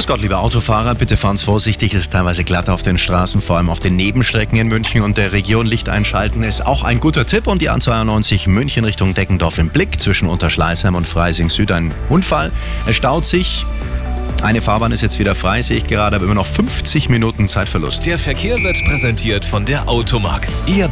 Grüß Gott, liebe Autofahrer, bitte fahren Sie vorsichtig, es ist teilweise glatt auf den Straßen, vor allem auf den Nebenstrecken in München und der Region. Licht einschalten ist auch ein guter Tipp und die A92 München Richtung Deckendorf im Blick zwischen Unterschleißheim und Freising Süd ein Unfall. Es staut sich. Eine Fahrbahn ist jetzt wieder frei, sehe ich gerade, aber immer noch 50 Minuten Zeitverlust. Der Verkehr wird präsentiert von der Automark. Ihr